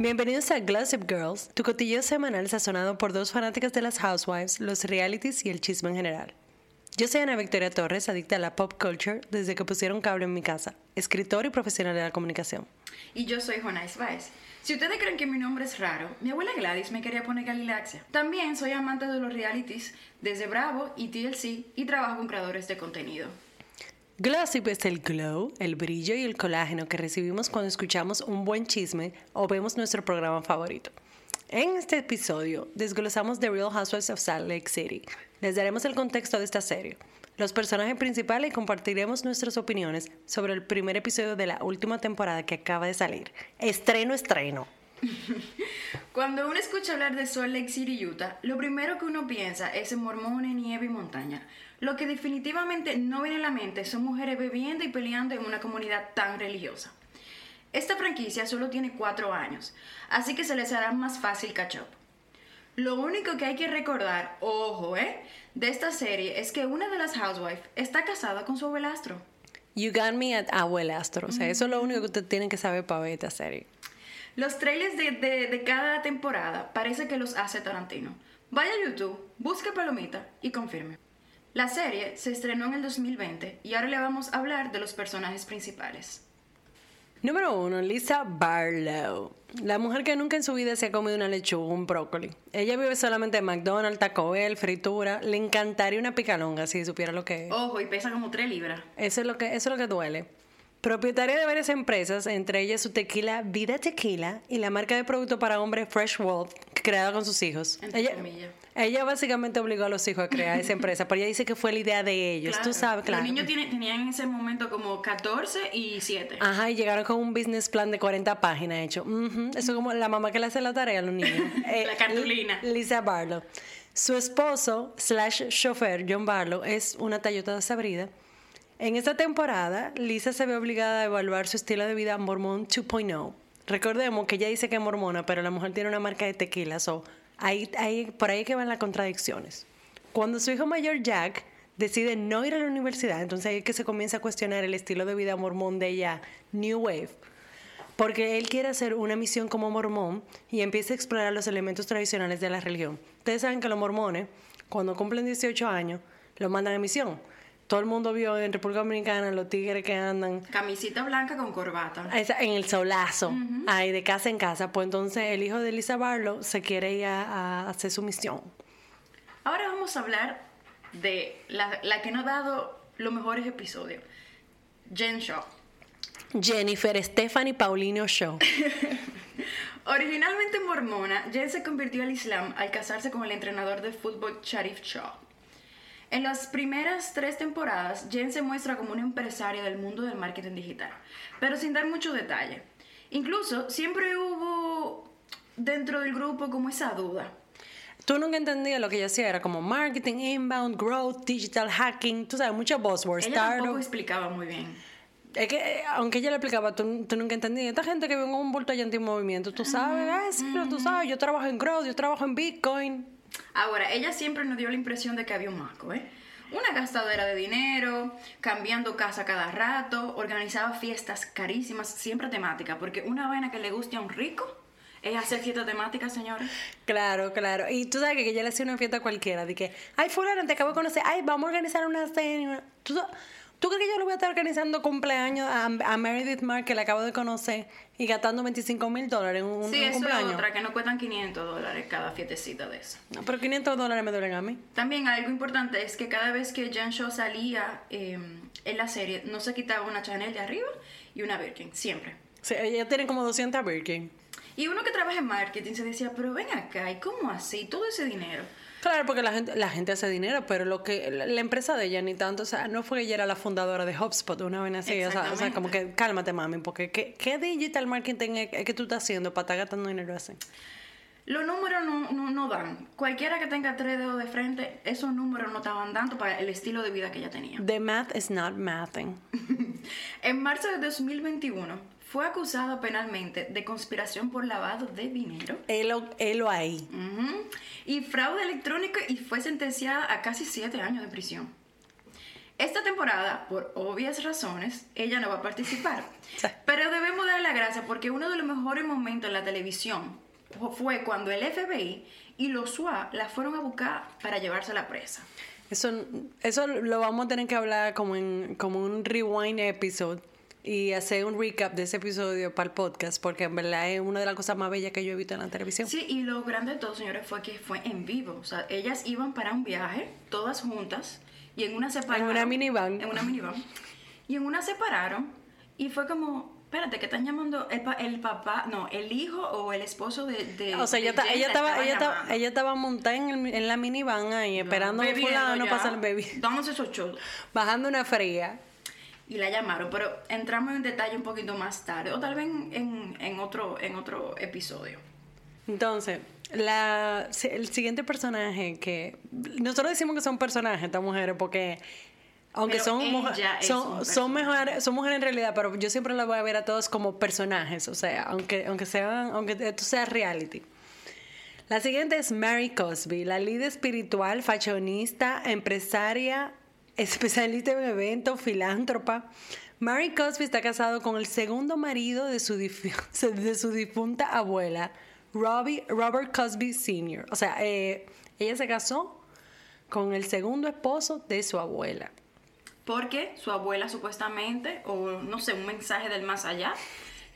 Bienvenidos a Glossip Girls, tu cotillo semanal sazonado por dos fanáticas de las housewives, los realities y el chisme en general. Yo soy Ana Victoria Torres, adicta a la pop culture desde que pusieron cable en mi casa, escritor y profesional de la comunicación. Y yo soy Jonais Baez. Si ustedes creen que mi nombre es raro, mi abuela Gladys me quería poner Galilaxia. También soy amante de los realities desde Bravo y TLC y trabajo con creadores de contenido. Glossip es el glow, el brillo y el colágeno que recibimos cuando escuchamos un buen chisme o vemos nuestro programa favorito. En este episodio desglosamos The Real Housewives of Salt Lake City. Les daremos el contexto de esta serie, los personajes principales y compartiremos nuestras opiniones sobre el primer episodio de la última temporada que acaba de salir. Estreno, estreno. Cuando uno escucha hablar de Salt Lake City, Utah, lo primero que uno piensa es en mormones, nieve y montaña. Lo que definitivamente no viene a la mente son mujeres bebiendo y peleando en una comunidad tan religiosa. Esta franquicia solo tiene cuatro años, así que se les hará más fácil catch up. Lo único que hay que recordar, ojo, ¿eh? De esta serie es que una de las housewives está casada con su abuelastro. You got me at abuelastro. O sea, eso es lo único que ustedes tienen que saber para ver esta serie. Los trailers de, de, de cada temporada parece que los hace Tarantino. Vaya a YouTube, busque Palomita y confirme. La serie se estrenó en el 2020 y ahora le vamos a hablar de los personajes principales. Número 1. Lisa Barlow. La mujer que nunca en su vida se ha comido una lechuga o un brócoli. Ella vive solamente en McDonald's, Taco Bell, fritura. Le encantaría una picalonga si supiera lo que es. Ojo, y pesa como 3 libras. Eso es lo que, eso es lo que duele. Propietaria de varias empresas, entre ellas su tequila Vida Tequila y la marca de producto para hombres Fresh World, creada con sus hijos. Entre Ella, comillas. ella básicamente obligó a los hijos a crear esa empresa, pero ella dice que fue la idea de ellos. Tú sabes, claro. Los niños tiene- tenían en ese momento como 14 y 7. Ajá, y llegaron con un business plan de 40 páginas hecho. Ujú, Eso es como la mamá que le hace la tarea a los niños. Eh, La cartulina. Lisa Barlow. Su esposo, slash chofer, John Barlow, es una Toyota desabrida. En esta temporada, Lisa se ve obligada a evaluar su estilo de vida mormón 2.0. Recordemos que ella dice que es mormona, pero la mujer tiene una marca de tequila, so por ahí que van las contradicciones. Cuando su hijo mayor Jack decide no ir a la universidad, entonces ahí es que se comienza a cuestionar el estilo de vida mormón de ella, New Wave, porque él quiere hacer una misión como mormón y empieza a explorar los elementos tradicionales de la religión. Ustedes saben que los mormones, cuando cumplen 18 años, los mandan a misión. Todo el mundo vio en República Dominicana los tigres que andan Camisita blanca con corbata. esa- en el solazo, ahí de casa en casa. Pues entonces el hijo de Lisa Barlow se quiere ir a, a hacer su misión. Ahora vamos a hablar de la, la que nos ha dado los mejores episodios. Jen Shaw. Jennifer Stephanie Paulinho Show. Originalmente mormona, Jen se convirtió al Islam al casarse con el entrenador de fútbol Sharif Shaw. En las primeras tres temporadas, Jen se muestra como una empresaria del mundo del marketing digital, pero sin dar mucho detalle. Incluso siempre hubo dentro del grupo como esa duda. Tú nunca entendías lo que ella hacía, era como marketing, inbound, growth, digital hacking, tú sabes, muchos buzzwords, Ella tampoco startup. explicaba muy bien. Es que, eh, aunque ella le explicaba, tú, tú nunca entendías. Esta gente que vive en un bulto allá en movimiento, tú sabes, ah, sí, tú sabes, yo trabajo en growth, yo trabajo en Bitcoin. Ahora, ella siempre nos dio la impresión de que había un masco, ¿eh? Una gastadera de dinero, cambiando casa cada rato, organizaba fiestas carísimas, siempre temáticas, porque una vaina que le guste a un rico es hacer fiesta temática, señores. Claro, claro. Y tú sabes que, ella le hacía una fiesta a cualquiera, de que, ay, fulano, te acabo de conocer, ay, vamos a organizar una cena. ¿Tú, sa- ¿Tú crees que yo le voy a estar organizando cumpleaños a, a Meredith Mark, que la acabo de conocer, y gastando 25 mil dólares en un, sí, un eso es cumpleaños? otra, que no cuestan 500 dólares cada fiestecita de eso. No, pero 500 dólares me duelen a mí. También algo importante es que cada vez que Jan Shaw salía eh, en la serie, no se quitaba una Chanel de arriba y una Birkin, siempre. Sí, ella tiene como 200 Birkin. Y uno que trabaja en marketing se decía, pero ven acá, ¿y cómo así? Todo ese dinero. Claro, porque la gente, la gente hace dinero, pero lo que la, la empresa de ella ni tanto, o sea, no fue que ella era la fundadora de HubSpot, una vez así, o sea, o sea, como que cálmate, mami, porque ¿qué, qué digital marketing es, es que tú estás haciendo para estar gastando dinero así? Los números no, no, no dan. Cualquiera que tenga tres dedos de frente, esos números no estaban dando para el estilo de vida que ella tenía. The math is not mathing. En marzo de 2021 fue acusada penalmente de conspiración por lavado de dinero helo ahí. y fraude electrónico y fue sentenciada a casi siete años de prisión. Esta temporada, por obvias razones, ella no va a participar. Pero debemos darle la gracia porque uno de los mejores momentos en la televisión fue cuando el FBI y los SWAT la fueron a buscar para llevarse a la presa. Eso, eso lo vamos a tener que hablar como en como un rewind episode y hacer un recap de ese episodio para el podcast, porque en verdad es una de las cosas más bellas que yo he visto en la televisión. Sí, y lo grande de todo, señores, fue que fue en vivo. O sea, ellas iban para un viaje, todas juntas, y en una separaron. En una minivan. En una minivan. Y en una separaron, y fue como, espérate, que están llamando el, el, papá, no, el hijo o el esposo de. de o sea, ella, de ella, estaba, ella, estaba, ella estaba montada en, el- en la minivan ahí, esperando a un fulano pasar el baby. Dándose esos shows. Bajando una fría. Y la llamaron, pero entramos en detalle un poquito más tarde, o tal vez en, en, otro, en otro episodio. Entonces, la, el siguiente personaje que. Nosotros decimos que son personajes estas mujeres porque. Aunque Pero son, mujer- son, son, mejores, son mujeres en realidad, pero yo siempre las voy a ver a todos como personajes, o sea, aunque, aunque, sean, aunque esto sea reality. La siguiente es Mary Cosby, la líder espiritual, fashionista, empresaria, especialista en eventos, filántropa. Mary Cosby está casado con el segundo marido de su, de su difunta abuela, Robert Cosby Sr. O sea, eh, ella se casó con el segundo esposo de su abuela. Porque su abuela supuestamente, o no sé, un mensaje del más allá,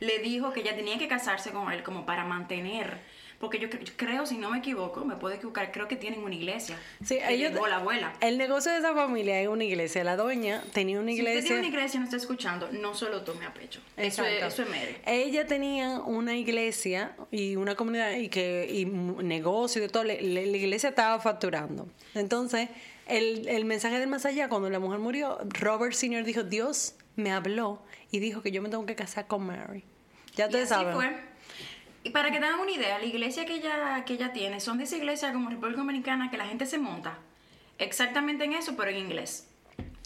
le dijo que ella tenía que casarse con él como para mantener. Porque yo, cre- yo creo, si no me equivoco, me puedo equivocar, creo que tienen una iglesia. Sí, ellos, legó la abuela. El negocio de esa familia es una iglesia. La doña tenía una Si usted iglesia. tiene una iglesia y no está escuchando, no se lo tome a pecho. Eso es, Exacto. eso es mere. Ella tenía una iglesia y una comunidad y que y negocio y de todo. la iglesia estaba facturando. Entonces, el, el mensaje del más allá, cuando la mujer murió, Robert Sr. dijo: Dios me habló y dijo que yo me tengo que casar con Mary. Ya ustedes saben. fue. Y para que tengan una idea, la iglesia que ella, que ella tiene son de esa iglesia como República Dominicana que la gente se monta. Exactamente en eso, pero en inglés.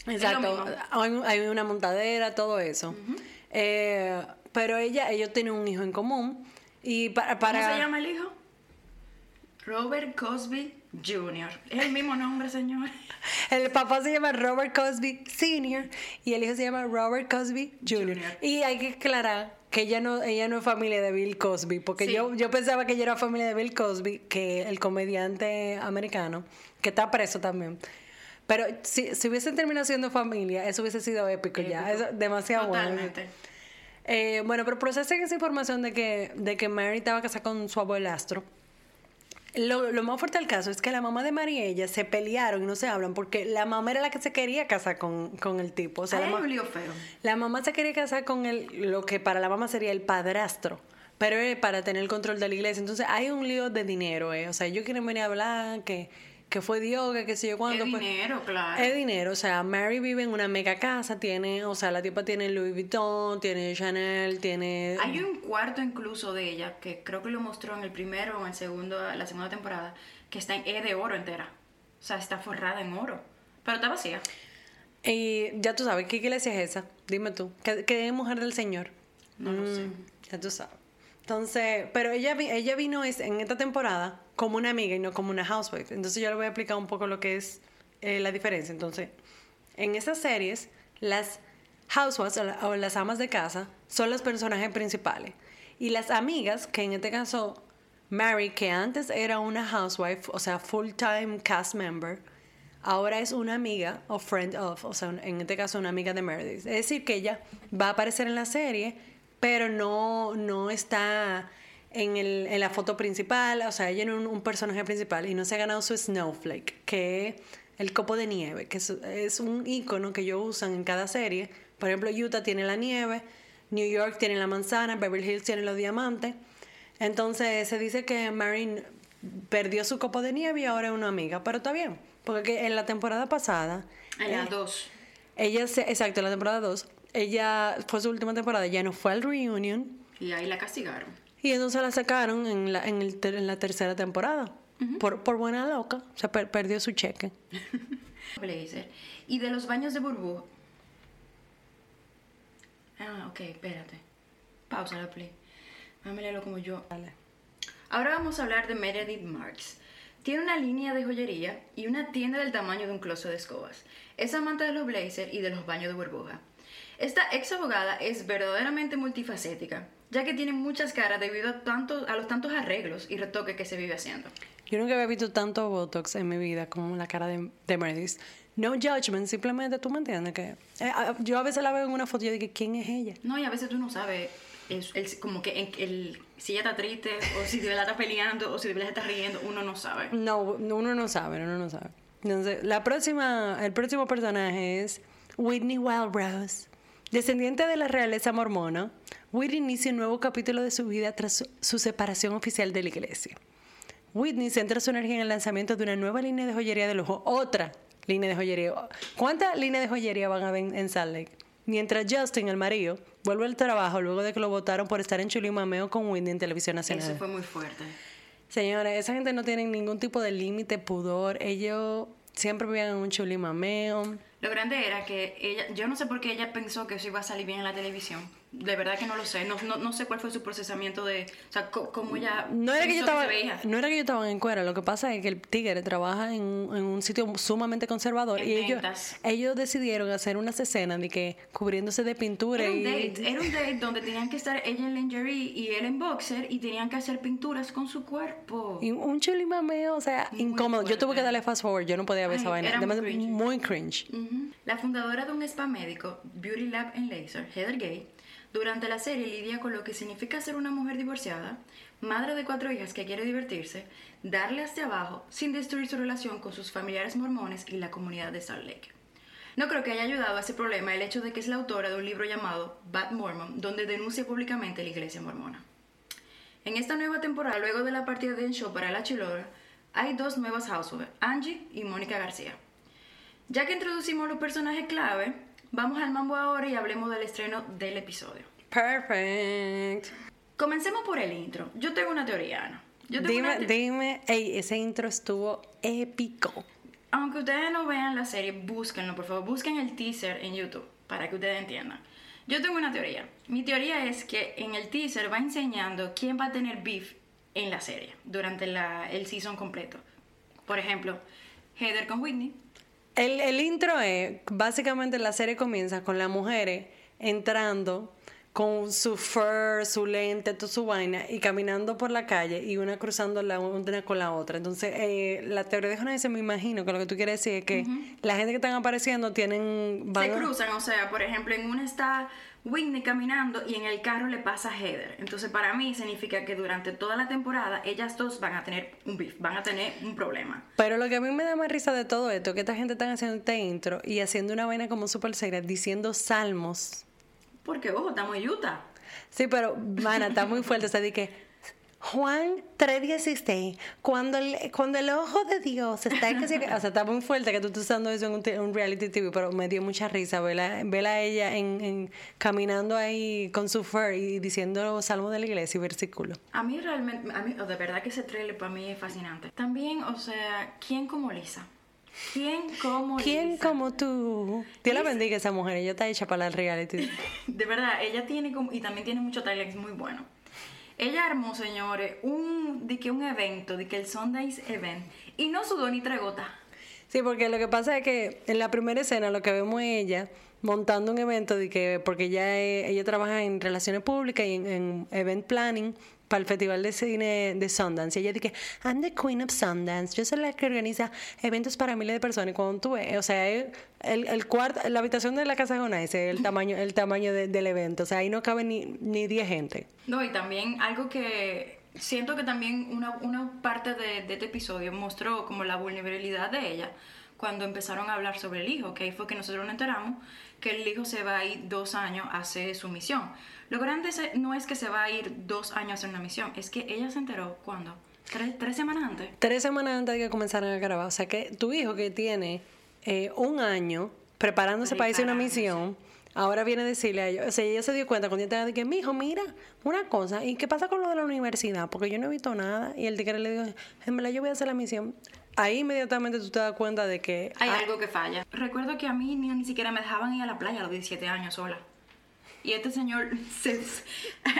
Exacto. Hay, una montadera, todo eso. Eh, pero ella, ellos tienen un hijo en común. Y para, para ¿Cómo se llama el hijo? Robert Cosby Jr. Es el mismo nombre, señor. El papá se llama Robert Cosby Sr. y el hijo se llama Robert Cosby Jr. Jr. Y hay que aclarar que ella no, ella no es familia de Bill Cosby, porque Sí. yo, yo pensaba que ella era familia de Bill Cosby, que el comediante americano, que está preso también. Pero si, si hubiesen terminado siendo familia, eso hubiese sido épico, ya. Eso, demasiado bueno. Totalmente. Eh, bueno, pero procesen esa información de que, de que Mary estaba casada con su abuelastro. Lo, lo más fuerte del caso es que la mamá de Mary y ella se pelearon y no se hablan porque la mamá era la que se quería casar con, con el tipo. O sea, la, hay ma- feo. la mamá se quería casar con el, lo que para la mamá sería el padrastro, pero es para tener el control de la iglesia. Entonces hay un lío de dinero, eh. O sea, ellos quieren venir a hablar que, que fue Dios, que qué sé yo cuándo. Es pues- dinero, claro. es dinero, o sea, Mary vive en una mega casa, tiene, o sea, la tipa tiene Louis Vuitton, tiene Chanel, tiene... Hay un cuarto incluso de ella, que creo que lo mostró en el primero o en el segundo, la segunda temporada, que está en es de oro entera. O sea, está forrada en oro. Pero está vacía. Y ya tú sabes, ¿qué iglesia es esa? Dime tú, ¿qué, qué mujer del Señor? No lo sé. Mm, Ya tú sabes. Entonces, pero ella, vi- ella vino es- en esta temporada como una amiga y no como una housewife. Entonces yo le voy a explicar un poco lo que es eh, la diferencia. Entonces, en esas series, las housewives o, la- o las amas de casa son los personajes principales. Y las amigas, que en este caso, Mary, que antes era una housewife, o sea, full-time cast member, ahora es una amiga o friend of, o sea, en este caso una amiga de Meredith. Es decir, que ella va a aparecer en la serie, pero no, no está en, el, en la foto principal, o sea, ella es un, un personaje principal y no se ha ganado su snowflake, que es el copo de nieve, que es, es un icono que ellos usan en cada serie. Por ejemplo, Utah tiene la nieve, New York tiene la manzana, Beverly Hills tiene los diamantes. Entonces se dice que Marin perdió su copo de nieve y ahora es una amiga, pero está bien, porque que en la temporada pasada, En las dos. ella, se, exacto, en la temporada 2, ella fue su última temporada, ya no fue al reunion Y ahí la castigaron. Y entonces la sacaron en la, en el ter- en la tercera temporada. por, por buena loca, se per- perdió su cheque. Blazer. Y de los baños de burbuja. Ah, ok, espérate. Pausa la play. Leerlo como yo. Dale. Ahora vamos a hablar de Meredith Marks. Tiene una línea de joyería y una tienda del tamaño de un closet de escobas. Es amante de los blazers y de los baños de burbuja. Esta ex abogada es verdaderamente multifacética, ya que tiene muchas caras debido a, tanto, a los tantos arreglos y retoques que se vive haciendo. Yo nunca había visto tanto Botox en mi vida como la cara de, de Meredith. No judgment, simplemente tú me entiendes que... eh, a- yo a veces la veo en una foto y yo digo, ¿quién es ella? No, y a veces tú no sabes es- el- como que en- el, si ella está triste o si de verdad está peleando o si de verdad está riendo, uno no sabe. No, uno no sabe, uno no sabe. Entonces, la próxima, el próximo personaje es Whitney Wildrose. Descendiente de la realeza mormona, Whitney inicia un nuevo capítulo de su vida tras su, separación oficial de la iglesia. Whitney centra su energía en el lanzamiento de una nueva línea de joyería de lujo, otra línea de joyería. ¿Cuántas líneas de joyería van a haber en, en Salt Lake? Mientras Justin, el marido, vuelve al trabajo luego de que lo votaron por estar en chulimameo con Whitney en televisión nacional. Eso fue muy fuerte. Señores, esa gente no tiene ningún tipo de límite, pudor. Ellos siempre vivían en un chulimameo. Lo grande era que ella, yo no sé por qué ella pensó que eso iba a salir bien en la televisión. De verdad que no lo sé. No, no, no sé cuál fue su procesamiento de, o sea, cómo ella No era, que yo estaba, veía. no era que yo estaba en cuera, lo que pasa es que el tigre trabaja en, un- en un sitio sumamente conservador En y ellos, ellos decidieron hacer unas escenas de que cubriéndose de pintura Era un date, era un date donde tenían que estar ella en lingerie y él en boxer y tenían que hacer pinturas con su cuerpo. y un chulimameo, o sea, Muy incómodo. Yo tuve que darle fast forward, yo no podía ver Ay, esa vaina. era muy Además, cringy. muy cringe. Ujú. La fundadora de un spa médico, Beauty Lab en Laser, Heather Gay, durante la serie lidia con lo que significa ser una mujer divorciada, madre de cuatro hijas que quiere divertirse, darle hacia abajo sin destruir su relación con sus familiares mormones y la comunidad de Salt Lake. No creo que haya ayudado a ese problema el hecho de que es la autora de un libro llamado Bad Mormon, donde denuncia públicamente la iglesia mormona. En esta nueva temporada, luego de la partida de show para la Chilora, hay dos nuevas housewives, Angie y Mónica García. Ya que introducimos los personajes clave, vamos al mambo ahora y hablemos del estreno del episodio. Perfect. Comencemos por el intro. Yo tengo una teoría, Ana. Yo tengo Dime, una te- dime, ey, ese intro estuvo épico. Aunque ustedes no vean la serie, búsquenlo, por favor. Busquen el teaser en YouTube para que ustedes entiendan. Yo tengo una teoría. Mi teoría es que en el teaser va enseñando quién va a tener beef en la serie durante la- el season completo. Por ejemplo, Heather con Whitney. El, el intro es, básicamente la serie comienza con las mujeres entrando con su fur, su lente, toda su vaina y caminando por la calle y una cruzando la una con la otra. Entonces, eh, la teoría de Jonás, me imagino que lo que tú quieres decir es que la gente que están apareciendo tienen... van Se cruzan, o sea, por ejemplo, en una está Whitney caminando y en el carro le pasa Heather. Entonces, para mí significa que durante toda la temporada ellas dos van a tener un beef, van a tener un problema. Pero lo que a mí me da más risa de todo esto es que esta gente está haciendo este intro y haciendo una vaina como súper seria, diciendo salmos. Porque, ojo, estamos en Utah. Sí, pero, mana, está muy fuerte. O sea, de que Juan 3.16, cuando el, cuando el ojo de Dios está... en que se- O sea, está muy fuerte que tú estés usando eso en un, un reality TV, pero me dio mucha risa verla, verla a ella en, en- caminando ahí con su fur y diciendo salmos de la iglesia y versículos. A mí realmente, a mí, de verdad que ese trailer para mí es fascinante. También, o sea, ¿quién como Lisa? ¿Quién como ¿Quién Lisa? como tú? Dios la bendiga esa mujer, ella está hecha para el reality. De verdad, ella tiene como, y también tiene mucho talent muy bueno. Ella armó, señores, un, de que un evento, de que el Sundays event, y no sudó ni tregota. Sí, porque lo que pasa es que en la primera escena lo que vemos es ella montando un evento de que porque ella es- ella trabaja en relaciones públicas y en, en event planning para el Festival de Cine de Sundance. Y ella dice, I'm the queen of Sundance. Yo soy la que organiza eventos para miles de personas. Y cuando tú ves, o sea, el, el cuarto, la habitación de la casa de Jonás, el tamaño, el tamaño de- del evento. O sea, ahí no cabe ni, ni 10 gente. No, y también algo que siento que también una, una parte de, de este episodio mostró como la vulnerabilidad de ella cuando empezaron a hablar sobre el hijo, que ahí fue que nosotros nos enteramos que el hijo se va a ir dos años a hacer su misión. Lo grande es- no es que se va a ir dos años a hacer una misión, es que ella se enteró cuando, tres, tres semanas antes. Tres semanas antes de que comenzaran a grabar. O sea que tu hijo que tiene eh, un año preparándose para irse a una misión, ahora viene a decirle a ellos. O sea, ella se dio cuenta cuando ella de que, mi hijo, mira, una cosa, ¿y qué pasa con lo de la universidad? Porque yo no he visto nada. Y el tigre le dijo, en verdad yo voy a hacer la misión. Ahí inmediatamente tú te das cuenta de que Hay algo que falla. Recuerdo que a mí ni, ni siquiera me dejaban ir a la playa a los 17 años sola. Y este señor se,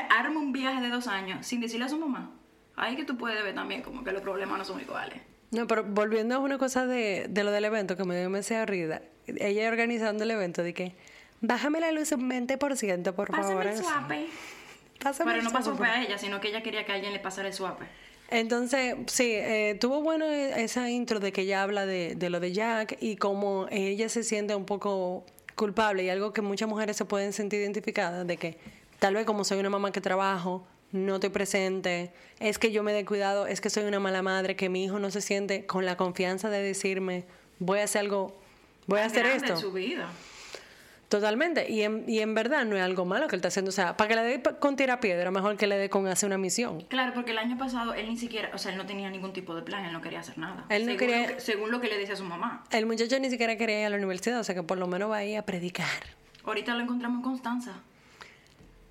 arma un viaje de dos años sin decirle a su mamá. Ahí que tú puedes ver también como que los problemas no son iguales. No, pero volviendo a una cosa de, de lo del evento que me dio demasiada risa. Ella organizando el evento de que, bájame la luz un 20%, por favor. Pásame el suape. Pásame Pero el no pasó suape, fue a ella, sino que ella quería que alguien le pasara el suape. Entonces, sí, eh, tuvo bueno e- esa intro de que ella habla de, de lo de Jack y cómo ella se siente un poco culpable y algo que muchas mujeres se pueden sentir identificadas, de que tal vez como soy una mamá que trabajo, no estoy presente, es que yo me dé cuidado, es que soy una mala madre, que mi hijo no se siente con la confianza de decirme, voy a hacer algo, voy a hacer esto. en su vida. Totalmente. Y en, y en verdad no es algo malo que él está haciendo. O sea, para que le dé con tira piedra, mejor que le dé con hacer una misión. Claro, porque el año pasado él ni siquiera, o sea, él no tenía ningún tipo de plan, él no quería hacer nada. Él no según, quería- Lo que, según lo que le decía su mamá. El muchacho ni siquiera quería ir a la universidad, o sea que por lo menos va a ir a predicar. Ahorita lo encontramos en Constanza.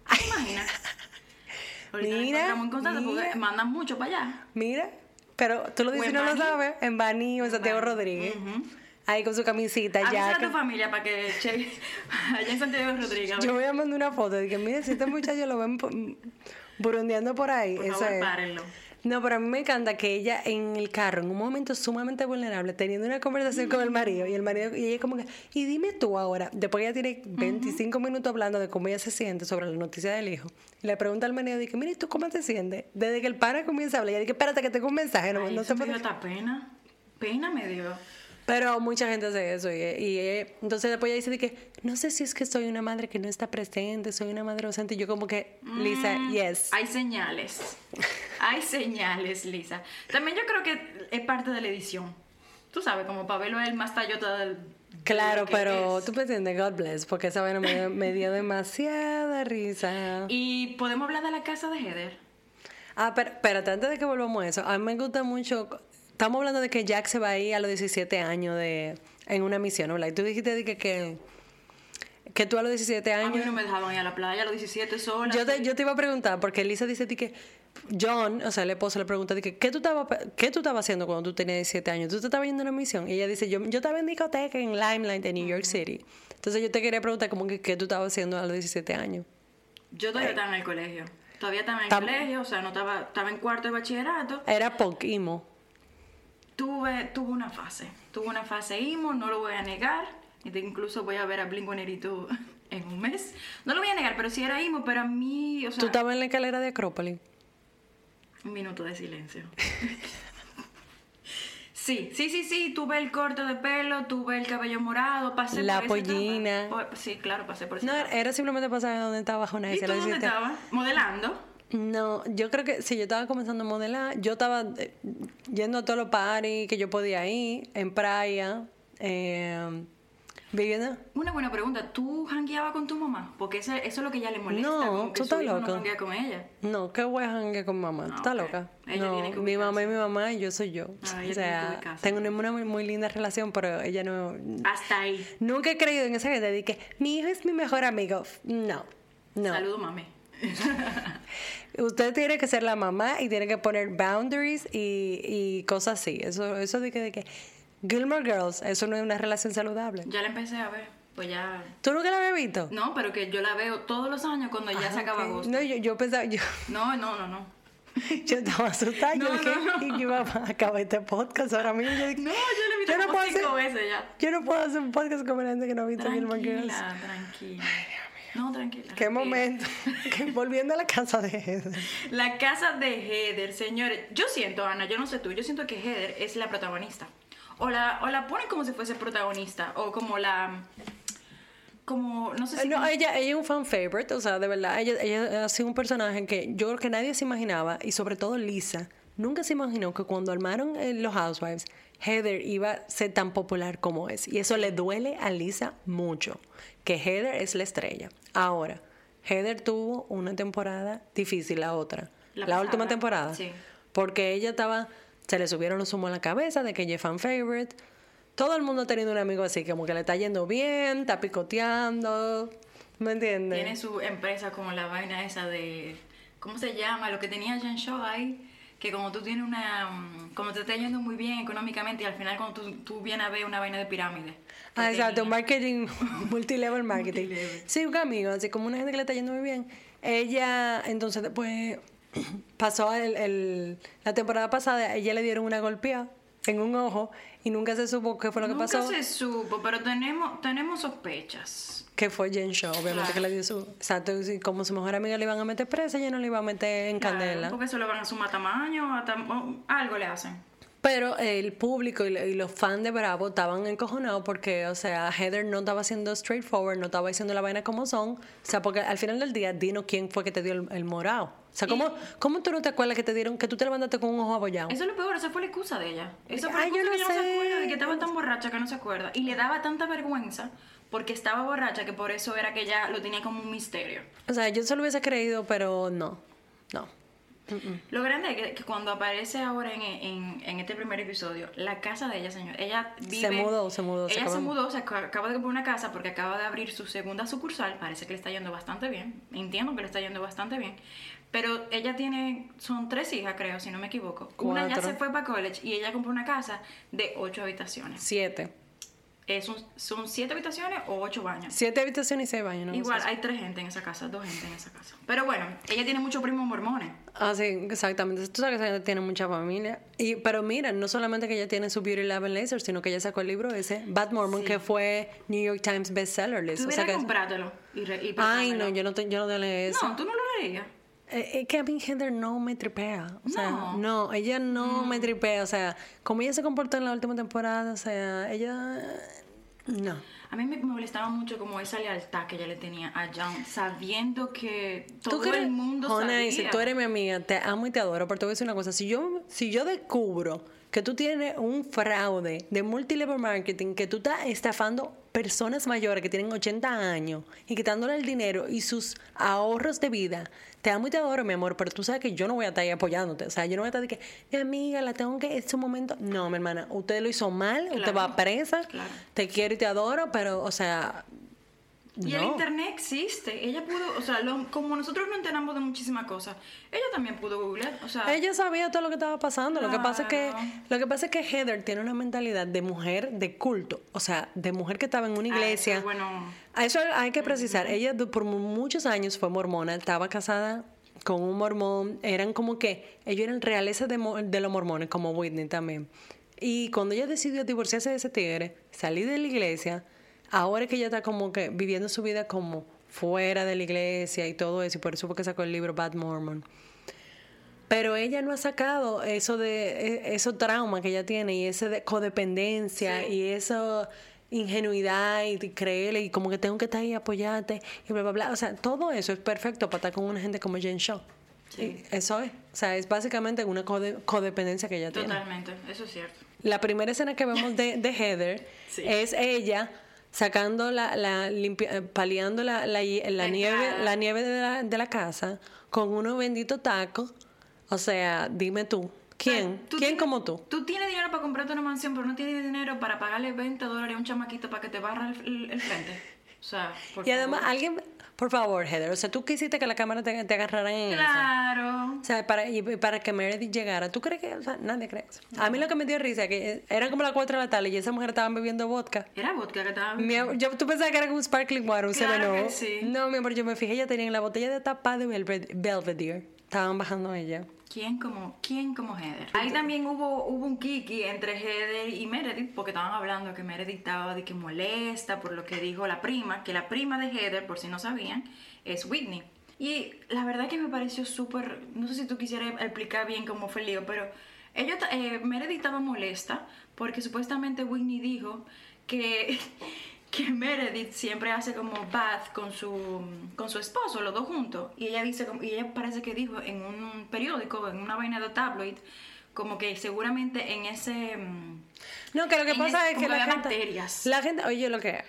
¿Te imaginas? Ahorita lo Mira, encontramos en Constanza mira. porque mandan mucho para allá. Mira, pero tú lo dices y no lo Baní. sabes. En Baní o en Santiago Baní. Rodríguez. Ujú. Ahí con su camisita, ya. a tu familia para que che, allá en Santiago Rodríguez. Yo voy a mandar una foto de que, mira, si este muchacho lo ven burundeando por ahí. Por eso favor, es. párenlo. No, pero a mí me encanta que ella en el carro, en un momento sumamente vulnerable, teniendo una conversación con el marido, y el marido, y ella como que, y dime tú ahora, después ella tiene 25 minutos hablando de cómo ella se siente sobre la noticia del hijo, y le pregunta al marido, dice, mira, ¿y tú cómo te sientes? Desde que el padre comienza a hablar, ella dice, espérate que tengo un mensaje, no, Ay, no eso te me puedo-". dio pena. Pena me dio. Pero mucha gente hace eso, y, y, eh, entonces después ella dice, de que, no sé si es que soy una madre que no está presente, soy una madre ausente, y yo como que, Lisa, Mm, yes. Hay señales. Hay señales, Lisa. También yo creo que es parte de la edición. Tú sabes, como Pabelo es el más tallota del. de Claro, pero es. tú me entiendes, God bless, porque esa vaina me, dio- me dio demasiada risa. Y podemos hablar de la casa de Heather. Ah, pero espérate, antes de que volvamos a eso, a mí me gusta mucho. Estamos hablando de que Jack se va a ir a los 17 años de, en una misión, ¿verdad? Y tú dijiste de que, que, que tú a los 17 A mí años. no me dejaban ir a la playa a los 17 sola. Yo te, yo te iba a preguntar, porque Lisa dice de que John, o sea, el esposo le pregunta de que, ¿qué tú estabas qué tú estabas haciendo cuando tú tenías 17 años? ¿Tú te estabas yendo a una misión? Y ella dice, yo, yo estaba en discoteca en Limelight, en New York City. Entonces yo te quería preguntar como que, ¿qué tú estabas haciendo a los 17 años? Yo todavía estaba en el colegio. Todavía estaba en el Tam- colegio, o sea, no estaba, estaba en cuarto de bachillerato. Era punk emo. Tuve, tuve una fase. Tuve una fase emo, no lo voy a negar. Incluso voy a ver a Blink-182 en un mes. No lo voy a negar, pero sí era emo, pero a mí, o sea, Tú estabas en la escalera de Acrópolis. un minuto de silencio. Sí, sí, sí, sí, tuve el corte de pelo, tuve el cabello morado, pasé La por esa etapa. pollina. Po- Sí, claro, pasé por esa No, etapa. era simplemente pasar donde estaba una ¿Y tú dónde 17. estabas? Modelando. No, yo creo que sí, yo estaba comenzando a modelar. Yo estaba eh, yendo a todos los parties que yo podía ir, en playa, eh, viviendo. Una buena pregunta, ¿tú jangueabas con tu mamá? Porque eso, eso es lo que ella le molesta. No, tú estás no loca. janguea con ella. No, qué voy a janguear con mamá. ¿Tú Ah, estás ok. loca? Ella no, tiene que mi mamá y ubicarse. mi mamá y yo soy yo. Ah, o sea, tengo una, una muy, muy linda relación, pero ella no. Hasta ahí. Nunca he creído en esa gente de que mi hijo es mi mejor amigo. No, no. Saludo, mami. Usted tiene que ser la mamá y tiene que poner boundaries y, y cosas así. Eso, eso de que, de que Gilmore Girls, eso no es una relación saludable. Ya la empecé a ver. Pues ya. ¿Tú nunca la habías visto? No, pero que yo la veo todos los años cuando ya se acaba Ok. agosto. No, yo, yo pensaba, yo, No, no, no, no. yo estaba asustada. yo No, dije, no, no. y yo iba a acabar este podcast ahora mismo. Yo dije, No, yo la he visto Yo no puedo cinco hacer- veces ya. yo no puedo hacer un podcast con gente que no ha visto Gilmore Girls. Tranquila, tranquila. No, tranquila. Qué momento. Volviendo a la casa de Heather. La casa de Heather, señores. Yo siento, Ana, yo no sé tú, yo siento que Heather es la protagonista. O la, o la ponen como si fuese protagonista. O como la. Como. No sé si. No, ella, ella es un fan favorite, o sea, de verdad, ella, ella ha sido un personaje que yo creo que nadie se imaginaba, y sobre todo Lisa, nunca se imaginó que cuando armaron eh, los Housewives, Heather iba a ser tan popular como es. Y eso le duele a Lisa mucho, que Heather es la estrella. Ahora, Heather tuvo una temporada difícil, la otra, La última temporada, sí. porque ella estaba, se le subieron los humos a la cabeza de que ella es fan favorite. Todo el mundo ha tenido un amigo así, como que le está yendo bien, está picoteando, ¿me entiendes? Tiene su empresa como la vaina esa de. ¿Cómo se llama? Lo que tenía Jan Shaw ahí. Que como tú tienes una. mm, Como te está yendo muy bien económicamente y al final cuando tú, tú vienes a ver una vaina de pirámide. Ah, exacto, tenía. marketing, multilevel marketing. Multilevel. Sí, un amigo, así como una gente que le está yendo muy bien. Ella, entonces después pasó el, el- la temporada pasada, ella le dieron una golpeada en un ojo y nunca se supo qué fue lo que Nunca pasó. se supo, pero tenemos, tenemos sospechas. Que fue Jen Shaw, obviamente, Claro. que le dio su. Exacto, y como su mejor amiga le iban a meter presa, ella no le iba a meter en Claro, candela. porque eso le van a sumar tamaño, a tam- o algo le hacen. Pero el público y, los fans de Bravo estaban encojonados porque, o sea, Heather no estaba siendo straightforward, no estaba diciendo la vaina como son. O sea, porque al final del día, dinos quién fue que te dio el, el morado. O sea, ¿cómo, ¿cómo tú no te acuerdas que te dieron, que tú te levantaste con un ojo abollado? Eso es lo peor, esa fue la excusa de ella. Esa fue la Ay, yo excusa no que ella no se sé. acuerda, de que estaba tan borracha que no se acuerda. Y le daba tanta vergüenza porque estaba borracha que por eso era que ella lo tenía como un misterio. O sea, yo se lo hubiese creído, pero no. No. Lo grande es que, que cuando aparece ahora en, en- en este primer episodio, la casa de ella, señor, ella vive... Se mudó, se mudó, se Ella se mudó, se ac- acaba de comprar una casa porque acaba de abrir su segunda sucursal. Parece que le está yendo bastante bien. Entiendo que le está yendo bastante bien. Pero ella tiene, son tres hijas, creo, si no me equivoco. Una ya se fue para college y ella compró una casa de ocho habitaciones. Siete. Es un- son siete habitaciones o ocho baños. Siete habitaciones y seis baños, ¿no? Igual, Sí, sí. hay tres gente en esa casa, dos gente en esa casa. Pero bueno, ella tiene muchos primos mormones. Ah, sí, exactamente. Tú sabes que ella tiene mucha familia. Y, pero mira, no solamente que ella tiene su Beauty Lab en Laser, sino que ella sacó el libro ese, Bad Mormon, que fue New York Times bestseller list. Tú O sea que, comprártelo y, re- y ay, no, yo no, te, yo no te leí eso. No, tú no lo leías. Es que a mí Heather no me tripea. O sea, No. Mm. no, ella no me tripea. O sea, como ella se comportó en la última temporada, o sea, ella. No. A mí me molestaba mucho como esa lealtad que ella le tenía a John, sabiendo que ¿Tú todo crees? el mundo Honey, sabía. si tú eres mi amiga, te amo y te adoro, pero te voy a decir una cosa. Si yo, si yo descubro que tú tienes un fraude de multilevel marketing, que tú estás estafando personas mayores que tienen 80 años y quitándole el dinero y sus ahorros de vida, te amo y te adoro, mi amor, pero tú sabes que yo no voy a estar ahí apoyándote. O sea, yo no voy a estar de que, mi amiga, la tengo que, es su momento. No, mi hermana, usted lo hizo mal, usted Claro, va presa, claro. te quiero y te adoro, pero, o sea, Y el internet existe. Ella pudo, o sea, lo- como nosotros no enteramos de muchísimas cosas, ella también pudo googlear. O sea, Ella sabía todo lo que estaba pasando. Lo que pasa es que lo que pasa es que Heather tiene una mentalidad de mujer de culto, o sea, de mujer que estaba en una ah, iglesia. eso, bueno, A eso hay que precisar. Ella por mu- muchos años fue mormona, estaba casada con un mormón. Eran como que ellos eran realeza de, de los mormones, como Whitney también. Y cuando ella decidió divorciarse de ese tigre, salir de la iglesia, ahora que ella está como que viviendo su vida como fuera de la iglesia y todo eso, y por eso fue que sacó el libro Bad Mormon. Pero ella no ha sacado eso de e- esos traumas que ella tiene y esa de codependencia Sí. y esa ingenuidad y creerle y como que tengo que estar ahí apoyarte y bla bla bla. O sea, todo eso es perfecto para estar con una gente como Jen Shaw. Sí. Eso es. O sea, es básicamente una code- codependencia que ella tiene. totalmente, eso es cierto. La primera escena que vemos de, de Heather Sí. es ella sacando la, la limpia- eh, paliando la, la, nieve, la nieve de la, de la casa con unos benditos tacos. O sea, dime tú, ¿quién? Tú ¿Quién tienes- como tú? Tú tienes dinero para comprarte una mansión, pero no tienes dinero para pagarle 20 dólares a un chamaquito para que te barra el frente. O sea, por Y además, favor. alguien, por favor, Heather, o sea, tú quisiste que la cámara te, te agarrara en. Claro. O sea, para, y para que Meredith llegara. ¿Tú crees que.? O sea, nadie cree eso. A mí lo que me dio risa es que eran como las 4 de la tarde y esa mujer estaba bebiendo vodka. Era vodka que estaba Mi amor, yo, tú pensabas que era como un sparkling water, un Claro que Up. sí. No, mi amor, yo me fijé, ella tenía en la botella de tapa de Belved- Belvedere. Estaban bajando ella. ¿Quién como, ¿Quién como Heather? Ahí también hubo, hubo un kiki entre Heather y Meredith, porque estaban hablando que Meredith estaba de que molesta por lo que dijo la prima, que la prima de Heather, por si no sabían, es Whitney. Y la verdad que me pareció súper, no sé si tú quisieras explicar bien cómo fue el lío, pero ella, eh, Meredith estaba molesta porque supuestamente Whitney dijo que, que Meredith siempre hace como bath con su, con su esposo, los dos juntos. Y ella dice, y ella parece que dijo en un periódico, en una vaina de tabloid, como que seguramente en ese... mm, No, que lo que pasa es- es que la gente, bacterias. la gente, oye, lo que.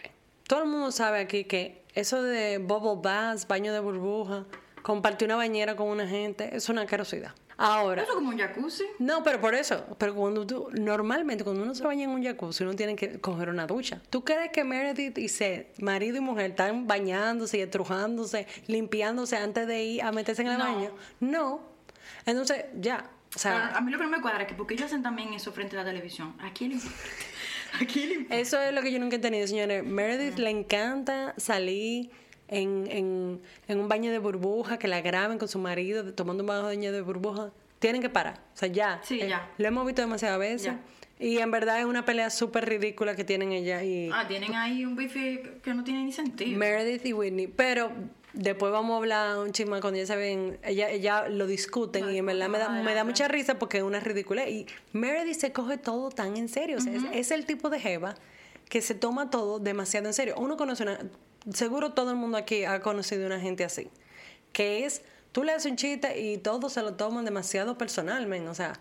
Todo el mundo sabe aquí que eso de bubble baths, baño de burbuja, compartir una bañera con una gente, es una carosidad. Ahora, Eso como un jacuzzi. no, pero por eso, pero cuando tú, normalmente cuando uno se baña en un jacuzzi, uno tiene que coger una ducha. ¿Tú crees que Meredith y Seth, marido y mujer, están bañándose y estrujándose, limpiándose antes de ir a meterse en el No. baño? No. Entonces, ya. O sea, a mí lo que no me cuadra es que porque ellos hacen también eso frente a la televisión. ¿A quién le importa? ¿A quién le importa? Eso es lo que yo nunca he entendido, señores. Meredith le encanta salir en, en, en un baño de burbuja, que la graben con su marido tomando un baño de burbuja. Tienen que parar. O sea, ya. Sí, Eh, ya. Lo hemos visto demasiadas veces. Ya. Y en verdad es una pelea súper ridícula que tienen ella y Ah, tienen ahí un bife que no tiene ni sentido. Meredith y Whitney. Pero después vamos a hablar un chisme cuando ya se ven, ella, ella lo discuten y en verdad me da, me da mucha risa porque es una ridícula. Y Meredith se coge todo tan en serio. O sea, es, es el tipo de jeva que se toma todo demasiado en serio. Uno conoce una, seguro todo el mundo aquí ha conocido una gente así, que es, tú le haces un chiste y todos se lo toman demasiado personal, men. O sea,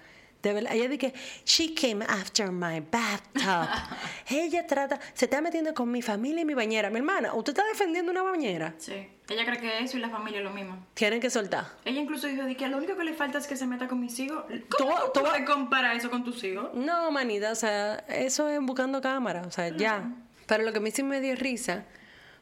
de verdad, ella dice, she came after my bathtub. ella trata, se está metiendo con mi familia y mi bañera. Mi hermana, ¿usted está defendiendo una bañera? Sí. Ella cree que eso y la familia es lo mismo. Tienen que soltar. Ella incluso dijo de que lo único que le falta es que se meta con mis hijos. ¿Cómo tú, tú- puedes comparar eso con tus hijos? No, manita, o sea, eso es buscando cámara, o sea, ya. Pero lo que a mí sí me dio risa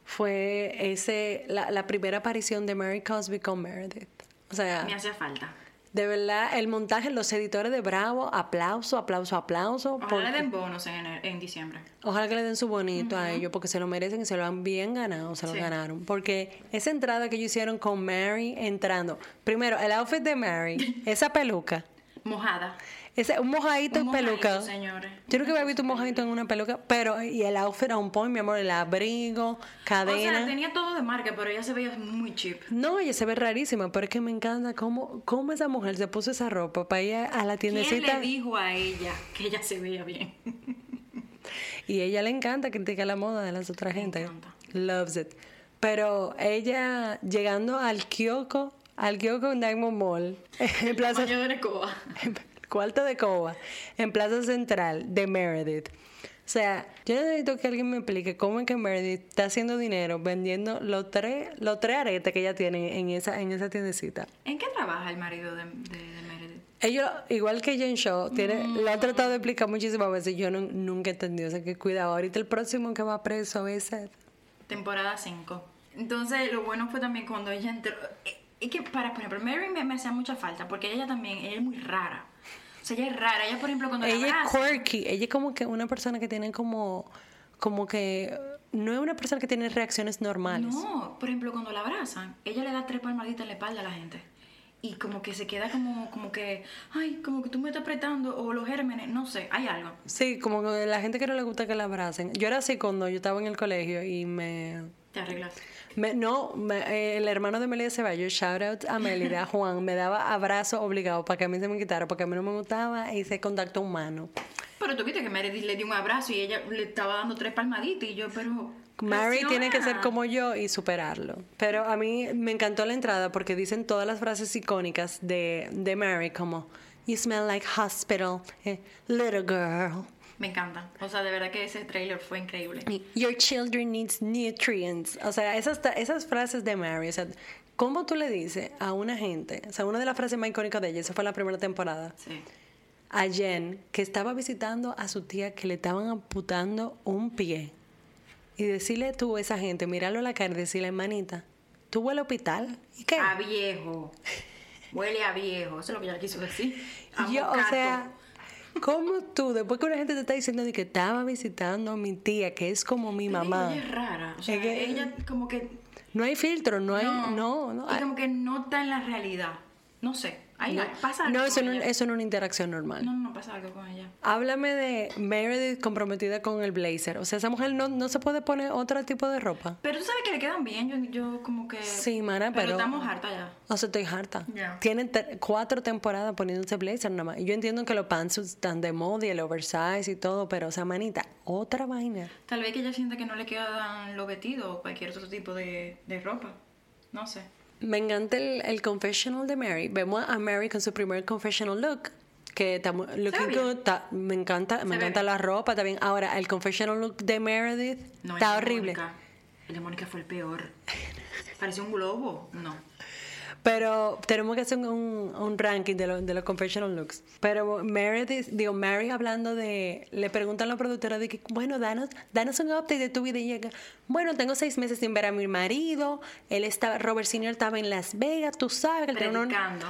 fue ese, la, la primera aparición de Mary Cosby con Meredith. O sea, Me hacía falta. de verdad, el montaje, los editores de Bravo, aplauso, aplauso, aplauso. Ojalá porque- le den bonos en, en diciembre. Ojalá que le den su bonito a ellos porque se lo merecen y se lo han bien ganado, se lo Sí. ganaron. Porque esa entrada que ellos hicieron con Mary entrando, primero, el outfit de Mary, esa peluca, Mojada. Ese, un mojadito en peluca. señores. Yo nunca había visto un mojadito en una peluca, pero y el outfit un point, mi amor, el abrigo, O cadena. sea, tenía todo de marca, pero ella se veía muy cheap. No, ella se ve rarísima, pero es que me encanta cómo, cómo esa mujer se puso esa ropa para ir a la ¿Quién tiendecita. le dijo a ella que ella se veía bien? Y ella le encanta criticar la moda de las otras gente. encanta. Loves it. Pero ella llegando al kiosco, al kiosco en Diamond Mall, en Plaza, Baño de Necoa. cuarto de Coba, en Plaza Central de Meredith. O sea, yo necesito que alguien me explique cómo es que Meredith está haciendo dinero vendiendo los tres, los tres aretes que ella tiene en esa, en esa tiendecita. ¿En qué trabaja el marido de, de, de Meredith? Ellos, igual que Jane Shaw, tiene, lo han tratado de explicar muchísimas veces. Yo no- nunca he entendido. O sea, que cuidado. Ahorita el próximo que va preso es Seth. Temporada 5. Entonces, lo bueno fue también cuando ella entró. eh, Es que, para, por ejemplo, Mary me, me hacía mucha falta porque ella también ella es muy rara. O sea, ella es rara. Ella, por ejemplo, cuando la Ella es abraza- quirky. Ella es como que una persona que tiene como... Como que... No es una persona que tiene reacciones normales. No, por ejemplo, cuando la abrazan, ella le da tres palmaditas en la espalda a la gente. Y como que se queda como, como que, ay, como que tú me estás apretando, o los gérmenes, no sé, hay algo. Sí, como que la gente que no le gusta que la abracen. Yo era así cuando yo estaba en el colegio y me... Te arreglas. Me- no, me- eh, el hermano de Melida Ceballos, shout out a Melida, Juan, me daba abrazo obligado para que a mí se me quitara, porque a mí no me gustaba ese contacto humano. Pero tú viste que Meredith le dio un abrazo y ella le estaba dando tres palmaditas y yo, pero... Mary tiene que ser como yo y superarlo. Pero a mí me encantó la entrada porque dicen todas las frases icónicas de, de Mary como You smell like hospital, eh, little girl. Me encanta. O sea, de verdad que ese trailer fue increíble. Your children needs nutrients. O sea, esas, esas frases de Mary, o sea, ¿cómo tú le dices a una gente? O sea, una de las frases más icónicas de ella, esa fue la primera temporada, Sí. a Jen, que estaba visitando a su tía que le estaban amputando un pie. Y decirle tú a esa gente, mirarlo a la cara y decirle, hermanita, ¿tú vas al hospital? ¿Y qué? A viejo. Huele a viejo. Eso es lo que ella quiso decir. A Yo, o sea, ¿cómo tú, después que una gente te está diciendo de que estaba visitando a mi tía, que es como mi mamá, Ella es rara. O sea, Es que- ella como que... no hay filtro, no hay, no, no, Y como que no está en la realidad. No sé. No, pasa algo no, eso con no, ella. eso no es una interacción normal. No, no pasa algo con ella. Háblame de Meredith comprometida con el blazer. O sea, esa mujer no, no se puede poner otro tipo de ropa. Pero tú sabes que le quedan bien. Yo, yo como que... Sí, mana, pero- estamos hartas ya. O sea, estoy harta. Ya. Tienen te- cuatro temporadas poniéndose blazer nada más. Yo entiendo que los pants están de moda y el oversize y todo, pero, o sea, manita, otra vaina. Tal vez que ella sienta que no le quedan los vestidos o cualquier otro tipo de, de ropa. No sé. Me encanta el, el confessional de Mary. Vemos a Mary con su primer confessional look. Que está looking good. me encanta, me encanta la ropa, bien. Ahora, el confessional look de Meredith No, está horrible. Mónica. El de Mónica fue el peor. Parecía un globo. No. Pero tenemos que hacer un, ranking de, lo- de los confessional looks. Pero Meredith, digo, Mary hablando de. Le preguntan a la productora de que, bueno, danos, danos un update de tu vida. Y llega, bueno, tengo seis meses sin ver a mi marido. Él estaba, Robert Senior estaba en Las Vegas, tú sabes. que Él tiene,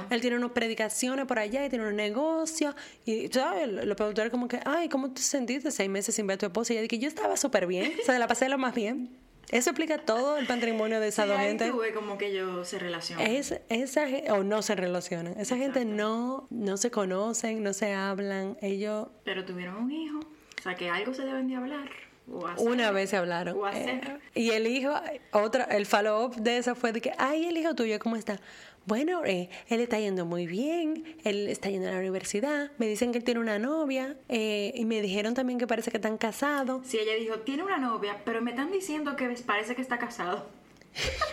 él tiene unas predicaciones por allá y tiene un negocio. Y, ¿sabes? Los productores, como que, ay, ¿cómo te sentiste seis meses sin ver a tu esposa? Y ella dije, yo estaba súper bien. O sea, la pasé lo más bien. Eso explica todo el patrimonio de esa Sí, dos gente. tú ves como que ellos se relacionan. Es, esa o no se relacionan. Esa gente no, no se conocen, no se hablan. Ellos Pero tuvieron un hijo. O sea, que algo se deben de hablar. O hacer. una vez se hablaron. O hacer. Eh, y el hijo, otra, el follow-up de esa fue de que, ay, el hijo tuyo, ¿cómo está? Bueno, eh, él está yendo muy bien, él está yendo a la universidad, me dicen que él tiene una novia eh, y me dijeron también que parece que están casados. Sí, ella dijo, tiene una novia, pero me están diciendo que parece que está casado.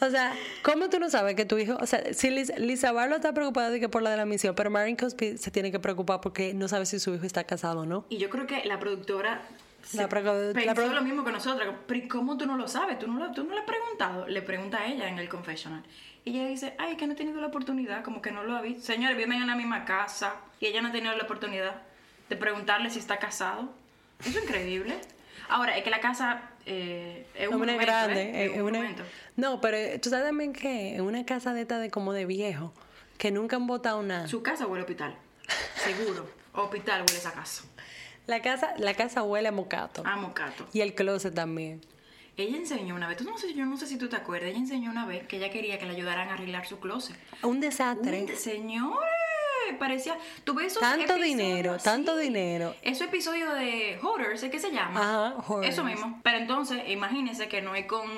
O sea, ¿cómo tú no sabes que tu hijo, o sea, si Liz- Lisa Barlow está preocupada de que por la de la misión, pero Marion Cosby se tiene que preocupar porque no sabe si su hijo está casado o no. Y yo creo que la productora se produ- pensó la lo mismo que nosotros. Pero ¿y ¿cómo tú no lo sabes? ¿Tú no, lo, tú no le has preguntado. Le pregunta a ella en el confessional. Y ella dice, ay, que no he tenido la oportunidad, como que no lo ha visto. Señores, viven en la misma casa y ella no ha tenido la oportunidad de preguntarle si está casado. Eso es increíble. Ahora, es que la casa eh, es un Es una grande. ¿eh? es Es un una- monumento. No, pero eh, tú sabes también que en una casa de esta de como de viejo, que nunca han botado nada. Su casa huele a hospital. Seguro. Hospital huele esa casa. La casa, la casa huele a mocato. A mocato. Y el closet también. Ella enseñó una vez, tú no sé, yo no sé si tú te acuerdas, ella enseñó una vez que ella quería que le ayudaran a arreglar su closet. Un desastre. Un- señores, parecía, tú ves esos Tanto dinero, tanto dinero. Ese episodio de Hoarders, ¿es que se llama? Ajá, Hoarders. Eso mismo. Pero entonces, imagínense que no es con,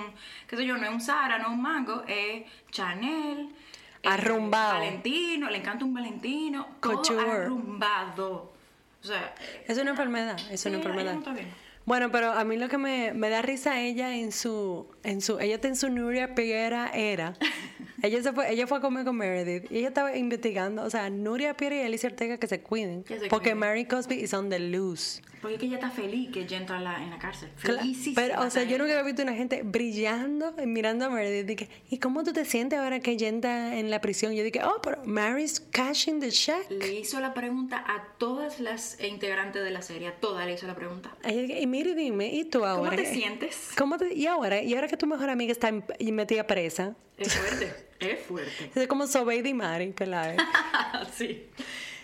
qué sé yo, no es un Zara, no es un Mango, es Chanel. eh, Arrumbado. Valentino, le encanta un Valentino. Todo arrumbado. O sea, Es una enfermedad, es sí, una enfermedad. no. Bueno, pero a mí lo que me, me da risa ella en su, en su, ella está en su Nuria Piera era. ella se fue, ella fue a comer con Meredith y ella estaba investigando, o sea, Nuria Piera y Alicia Ortega que se cuiden, se porque cuiden. Mary Cosby is on the loose. Porque es que ella está feliz que ella entra en la, en la cárcel. Felicísima Pero, o sea, yo nunca había visto una gente brillando mirando a Meredith. y que, ¿Y cómo tú te sientes ahora que ella está en la prisión? Yo dije, oh, pero Mary's cashing the check. Le hizo la pregunta a todas las integrantes de la serie, a todas le hizo la pregunta. Dije, y mire, dime, ¿y tú ahora? ¿Cómo te sientes? ¿Cómo te- y ahora? ¿Y ahora que tu mejor amiga está metida presa? Es fuerte, es fuerte. Es como Sobeida y Mari, pelada. sí.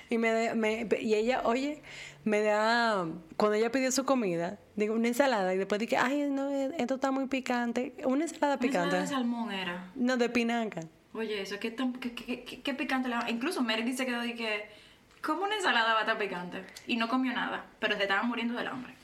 Y, me, y ella, oye, me da, cuando ella pidió su comida, digo, una ensalada, y después dije, ay, no, esto está muy picante. Una ensalada Una picante. ensalada de salmón era. No, de pinaca. Oye, eso, ¿qué, tan, qué, qué- qué- qué picante le va? Incluso Meredith se quedó de que, ¿cómo una ensalada va a estar picante? Y no comió nada, pero se estaban muriendo del hambre.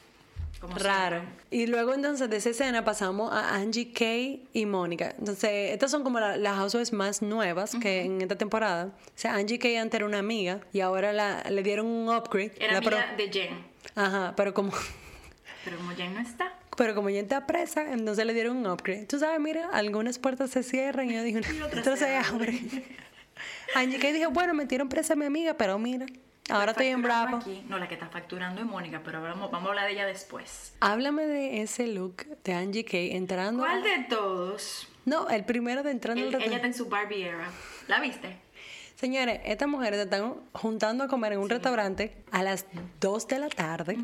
Como Raro. Y luego entonces de esa escena pasamos a Angie Kay y Mónica. Entonces, estas son como la- las housewives más nuevas que en esta temporada. O sea, Angie Kay antes era una amiga y ahora la, le dieron un upgrade. Era La amiga de Jen. Ajá, pero como, Pero como Jen no está, pero como ya está presa, entonces le dieron un upgrade. Tú sabes, mira, algunas puertas se cierran y yo dije, Y se se abre. Angie Kay dijo, bueno, metieron presa a mi amiga, pero mira, ahora estoy en Bravo. aquí. No, la que está facturando es Mónica, pero vamos, vamos a hablar de ella después. Háblame de ese look de Angie Kay entrando. ¿Cuál de todos? No, el primero de entrando al El- ella está en su Barbie era. ¿La viste? Señores, estas mujeres se están juntando a comer en un restaurante a las 2 de la tarde.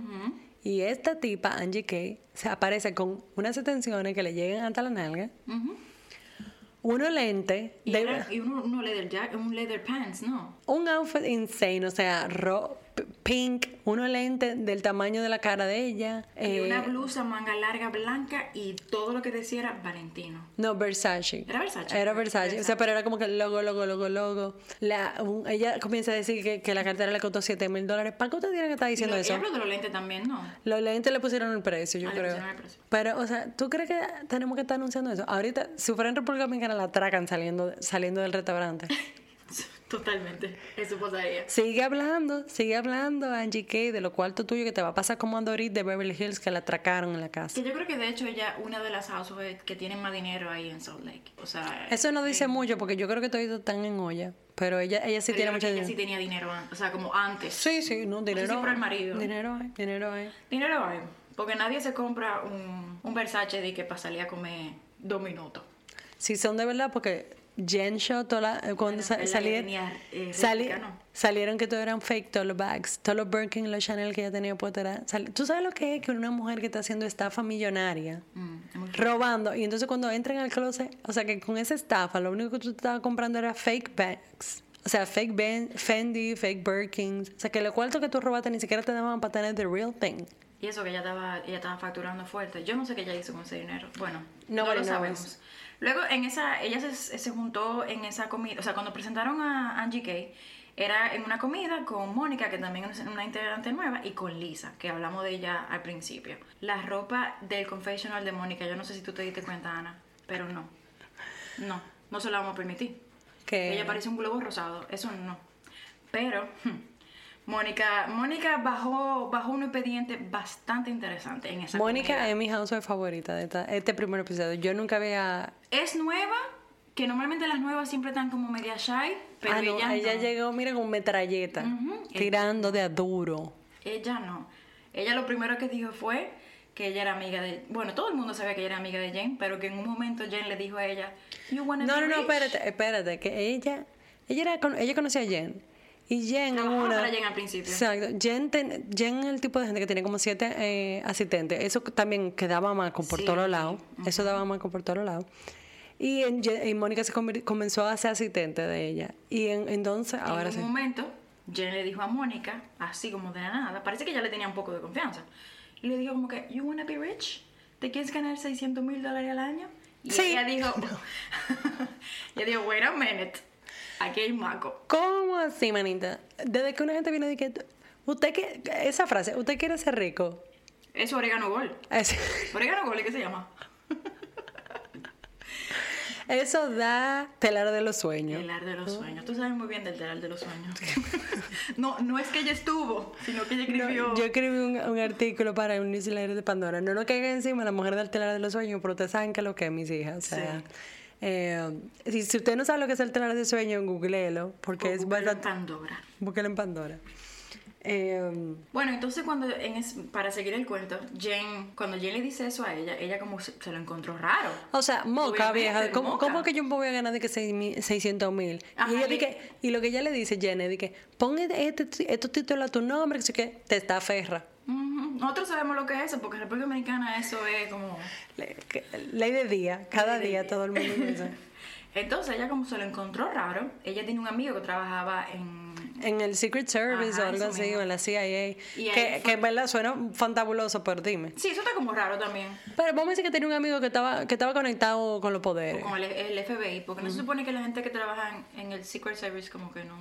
Y esta tipa, Angie Kay, se aparece con unas extensiones que le llegan hasta la nalga. Unos lentes, Y, de- era- y uno, uno leather jack, un leather pants, ¿no? un outfit insane, o sea, ro- p- pink, unos lentes del tamaño de la cara de ella. Y eh, una blusa manga larga blanca y todo lo que decía era Valentino. No, Versace. ¿Era Versace? Era Versace. O sea, pero era como que logo, logo, logo, logo. La, un- ella comienza a decir que, que la cartera le costó 7 mil dólares. ¿Para qué usted tiene que estar diciendo lo- eso? ella habló de los lentes también, ¿no? Los lentes le pusieron el precio, yo Ah, creo. pusieron el precio. Pero, o sea, ¿tú crees que tenemos que estar anunciando eso? Ahorita, si fuera en República Dominicana, la atracan saliendo, saliendo del restaurante. Totalmente. Eso pasaría. sigue hablando, sigue hablando, Angie Kay, de lo cuarto tuyo que te va a pasar como a Dorit de Beverly Hills que la atracaron en la casa. Que yo creo que de hecho ella, una de las housewives que tienen más dinero ahí en Salt Lake. O sea. Eso no dice eh, mucho porque yo creo que todos están en olla. Pero ella, ella sí tiene mucho que ella dinero. sí tenía dinero. O sea, como antes. Sí, sí, no, sé si dinero. por el marido. Dinero hay, dinero hay. Dinero hay. Porque nadie se compra un, un Versace de que salir a comer dos minutos. Si son de verdad, porque Jen Show, toda la- eh, cuando la eh, sali- réplica, ¿no? salieron que todo eran fake, todos los bags, todos los Birkin, los Chanel que ella tenía puesto. era- ¿Tú sabes lo que es que una mujer que está haciendo estafa millonaria? Mm, robando y entonces cuando entran al closet, o sea que con esa estafa lo único que tú estabas comprando era fake bags. O sea, fake ben- Fendi, fake Birkins. O sea, que lo cuarto que tú robaste ni siquiera te daban para tener the real thing. Y eso que ella estaba, ella estaba facturando fuerte. Yo no sé qué ella hizo con ese dinero. Bueno, no, lo knows. Luego, en esa, ella se, se juntó en esa comida, o sea, cuando presentaron a Angie Kay, era en una comida con Mónica, que también es una integrante nueva, y con Lisa, que hablamos de ella al principio. La ropa del confessional de Mónica, yo no sé si tú te diste cuenta, Ana, pero no. No, no se la vamos a permitir. Que Ella parece un globo rosado, eso no. Pero hmm, Mónica, Mónica bajó, bajó un expediente bastante interesante en esa Mónica es mi housewife favorita de esta- este primer episodio. Yo nunca había... es nueva, que normalmente las nuevas siempre están como media shy, pero ah, no, ella ella no. llegó, mira, con metralleta, tirando de a duro. Ella no. Ella lo primero que dijo fue que ella era amiga de... Bueno, todo el mundo sabía que ella era amiga de Jane, pero que en un momento Jane le dijo a ella, You wanna No, be no, no, rich?" espérate, espérate, que ella, ella, era, con- ella conocía a Jen. Y Jen en Trabajaba una... para Jen al principio. Exacto. Jen, ten- Jen es el tipo de gente que tiene como siete eh, asistentes. Eso también quedaba maco por Sí. todos lados. Eso daba maco por todos lados. Y, en y Mónica se comenzó a ser asistente de ella. Y en- entonces, ahora en sí. un momento, Jen le dijo a Mónica, así como de la nada, parece que ya le tenía un poco de confianza. Y le dijo como que, You wanna be rich? ¿Te quieres ganar 600 mil dólares al año? Y Sí. ella dijo, ella dijo, wait a minute, aquí hay maco. ¿Cómo así, manita? Desde que una gente viene de que... Usted que... Esa frase, ¿usted quiere ser rico? Es orégano gol. Es- Orégano gol, ¿qué se llama? Eso da telar de los sueños. Telar de los sueños. Tú sabes muy bien del telar de los sueños. no, no es que ella estuvo, sino que ella escribió. No, yo escribí un, un artículo para un newsletter de Pandora. No lo caiga encima la mujer del telar de los sueños, pero ustedes saben que lo que es, mis hijas. O sea, Sí. Eh, si, si usted no sabe lo que es el telar de sueños, googleelo, porque es Google bastante... Pandora. Búsquelo en Pandora. Eh, Bueno, entonces cuando, en es- para seguir el cuento, Jane, cuando Jane le dice eso a ella, ella como se, se lo encontró raro. o sea, moca, vieja. ¿Cómo, moca. cómo que yo me voy a ganar de que seis mil- 600 mil? Y, ella que- y lo que ella le dice, Jenny, de que pon este, este- estos títulos a tu nombre, que sé que te está ferra. Nosotros sabemos lo que es eso, porque en República Dominicana eso es como... Ley de día, cada Ley día día. todo el mundo dice. Entonces ella como se lo encontró raro, ella tiene un amigo que trabajaba en... En el Secret Service Ajá, o algo así, mismo. o en la CIA. Y Que, que en verdad suena fantabuloso, pero dime. Sí, eso está como raro también. Pero vamos a decir que tenía un amigo que estaba, que estaba conectado con los O poderes. con el, el FBI, porque no se supone que la gente que trabaja en, en el Secret Service como que no...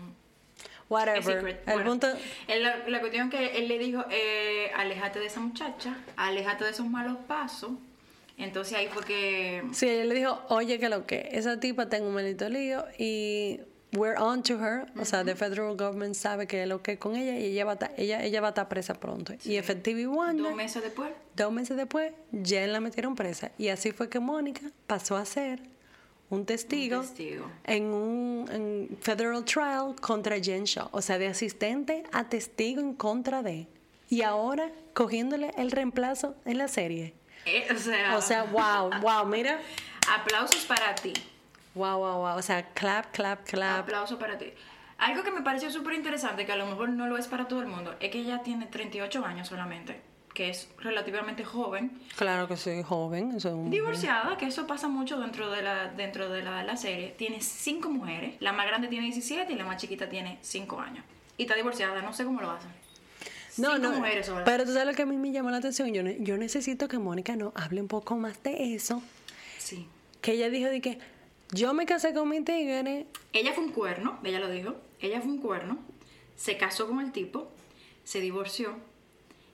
Es Whatever. El Bueno, punto. él- la, la cuestión que él le dijo, eh, aléjate de esa muchacha, aléjate de esos malos pasos. Entonces ahí fue que... Sí, él le dijo, oye, que lo que, esa tipa tengo un maldito lío y we're on to her. O sea, the federal government sabe que lo que es con ella y ella va a estar, ella, ella va a estar presa pronto. Y efectivo igual. Dos meses después, Dos meses después, ya la metieron presa. Y así fue que Mónica pasó a ser un testigo, testigo. en un en federal trial contra Jen Shaw. O sea, de asistente a testigo en contra de. Y ahora cogiéndole el reemplazo en la serie. eh, o sea, O sea, wow, wow, mira. aplausos para ti. Wow, wow, wow. O sea, clap, clap, clap. Aplauso para ti. Algo que me pareció súper interesante, que a lo mejor no lo es para todo el mundo, es que ella tiene 38 años solamente, que es relativamente joven, Claro que soy joven. Eso es un- divorciada, que eso pasa mucho dentro de la, dentro de la, la serie. Tiene cinco mujeres, la más grande tiene 17 y la más chiquita tiene 5 años. Y está divorciada, no sé cómo lo hacen. No, Cinco no. mujeres solas. Pero tú sabes lo que a mí me llamó la atención. Yo, yo necesito que Mónica no hable un poco más de eso. Sí. Que ella dijo de que yo me casé con mi tigre. Ella fue un cuerno, ella lo dijo. Ella fue un cuerno, se casó con el tipo, se divorció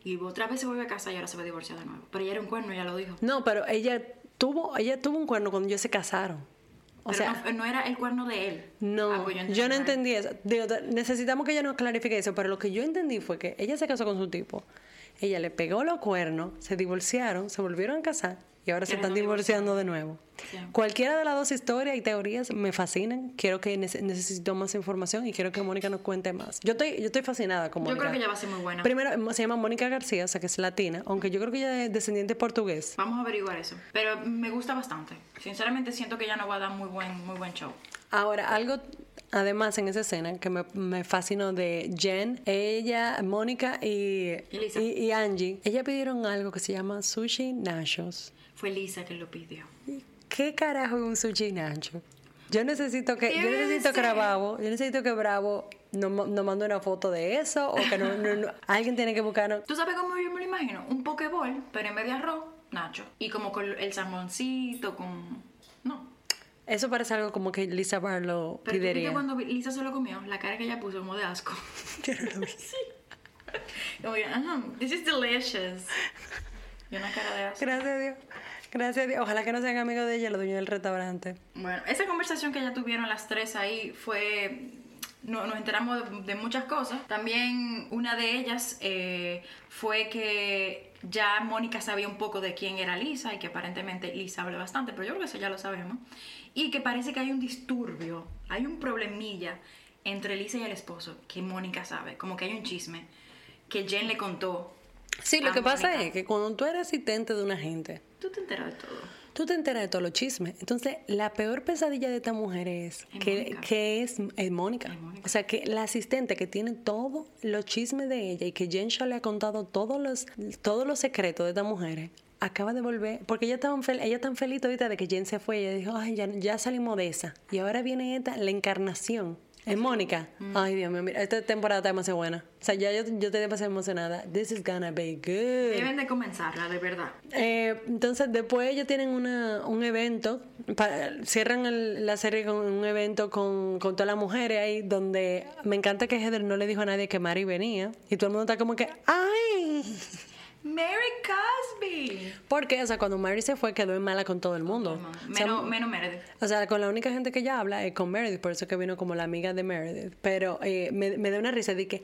y otra vez se vuelve a casar y ahora se va a divorciar de nuevo. Pero ella era un cuerno, ella lo dijo. No, pero ella tuvo, ella tuvo un cuerno cuando ellos se casaron. O Pero sea, no, no era el cuerno de él. no, Ah, pues yo no entendí eso. Digo, necesitamos que ella nos clarifique eso, pero lo que yo entendí fue que ella se casó con su tipo. Ella le pegó los cuernos, se divorciaron, se volvieron a casar y ahora se están divorciando de nuevo. Sí. Cualquiera de las dos historias y teorías me fascinan. Quiero que nece- necesito más información y quiero que Mónica nos cuente más. Yo estoy, yo estoy fascinada con Yo Mónica. creo que ella va a ser muy buena. Primero, se llama Mónica García, o sea que es latina, aunque yo creo que ella es descendiente portugués. Vamos a averiguar eso. Pero me gusta bastante. Sinceramente siento que ella nos va a dar muy buen, muy buen show. Ahora, algo además en esa escena que me, me fascinó de Jen, ella, Mónica y, y- y Angie, ella pidieron algo que se llama sushi nachos. Fue Lisa que lo pidió. ¿Qué carajo es un sushi nacho? Yo necesito que, yo necesito que. Bravo, yo necesito que Bravo nos no mande una foto de eso o que no, no- no- alguien tiene que buscarnos. ¿Tú sabes cómo yo me lo imagino? Un pokeball, pero en vez de arroz, nacho. Y como con el salmoncito, con... No. Eso parece algo como que Lisa Barlow Pero viste pediría. cuando Lisa se lo comió, la cara que ella puso como de asco. Yo no lo vi. Como que, "Ah, this is delicious. Y una cara de asco. Gracias a Dios. Gracias Dios. Ojalá que no sean amigos de ella, los dueños del restaurante. Bueno, esa conversación que ya tuvieron las tres ahí fue... no- nos enteramos de, de muchas cosas. También una de ellas eh, fue que ya Mónica sabía un poco de quién era Lisa y que aparentemente Lisa habla bastante, pero yo creo que eso ya lo sabemos. Y que parece que hay un disturbio, hay un problemilla entre Lisa y el esposo que Mónica sabe, como que hay un chisme que Jen le contó. Sí, lo que pasa es que cuando tú eres asistente de una gente, Tú te enteras de todo. tú te enteras de todos los chismes. Entonces, la peor pesadilla de esta mujer es Es que, que es, es Mónica. O sea, que la asistente que tiene todos los chismes de ella y que Jen Shaw le ha contado todos los, todos los secretos de esta mujer, acaba de volver, porque ella estaba fel- ella tan feliz ahorita de que Jen se fue, ella dijo, ay, ya, ya salimos de esa. Y ahora viene esta, la encarnación. Es Mónica. Mm. Ay, Dios mío, mira, esta temporada está demasiado buena. O sea, ya yo, yo estoy demasiado emocionada. This is gonna be good. Deben de comenzarla, de verdad. Eh, entonces, después ellos tienen una, un evento, pa- cierran el- la serie con un evento con, con todas las mujeres ahí, donde me encanta que Heather no le dijo a nadie que Mary venía, y todo el mundo está como que, ¡ay! Mary Cosby. Porque, o sea, cuando Mary se fue, quedó en mala con todo el mundo. O sea, Menos, menos Meredith. o sea, con la única gente que ella habla es con Meredith, por eso que vino como la amiga de Meredith. Pero eh, me, me da una risa de que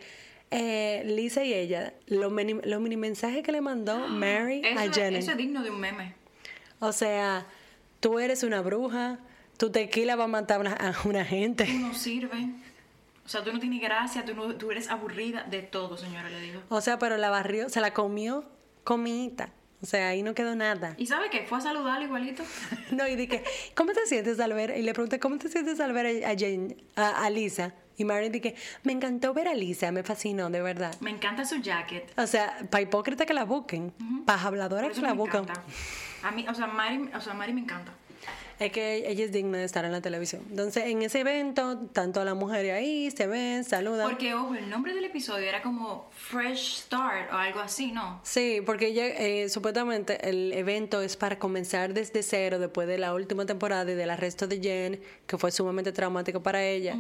eh, Lisa y ella, los mini, los mini mensajes que le mandó Mary Eso, a Jenny. eso es digno de un meme. O sea, tú eres una bruja, tu tequila va a matar a una, a una gente. Tú no sirves. O sea, tú no tienes gracia, tú, no- tú eres aburrida de todo, señora, le digo. O sea, pero la barrió, se la comió comita. O sea, ahí no quedó nada. ¿Y sabe qué? Fue a saludarle igualito. No, y dije, ¿cómo te sientes al ver? Y le pregunté, ¿cómo te sientes al ver a, Jane, a, a Lisa? Y Mary dije, me encantó ver a Lisa, me fascinó, de verdad. Me encanta su jacket. O sea, para hipócrita que la busquen, para Por habladora que la encanta. A mí, o sea, Mari, o sea, Mari me encanta. Es que ella es digna de estar en la televisión. Entonces, en ese evento, tanto las mujeres ahí se ven, saludan. Porque, ojo, el nombre del episodio era como Fresh Start o algo así, ¿no? Sí, porque ella, eh, supuestamente el evento es para comenzar desde cero después de la última temporada y del arresto de Jen, que fue sumamente traumático para ella.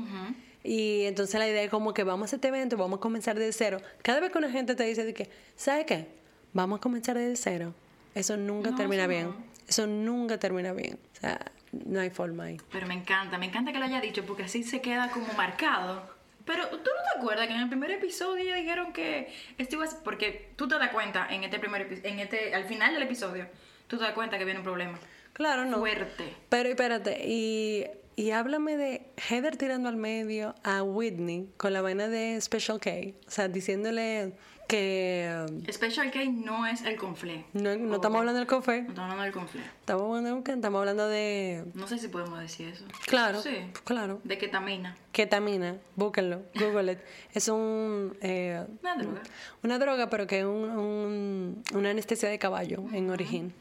Y entonces la idea es como que vamos a este evento, vamos a comenzar desde cero. Cada vez que una gente te dice de que, ¿sabe qué? Vamos a comenzar desde cero. Eso nunca No, termina eso bien. no. Eso nunca termina bien. O sea, no hay forma ahí. Pero me encanta, me encanta que lo haya dicho porque así se queda como marcado. Pero tú no te acuerdas que en el primer episodio ya dijeron que esto iba a ser- porque tú te das cuenta en este primer en este al final del episodio, tú te das cuenta que viene un problema Claro, no. fuerte. Pero espérate, y, y háblame de Heather tirando al medio a Whitney con la vaina de Special K. O sea, diciéndole que Special K no es el conflé. no, no estamos hablando del café, No estamos hablando del conflé. estamos hablando, de qué? estamos hablando de... No sé si podemos decir eso. Claro, Sí. claro. De ketamina. Ketamina, búsquenlo, google it. Es un... eh, Una droga. una droga, pero que es un, un- una anestesia de caballo en origen.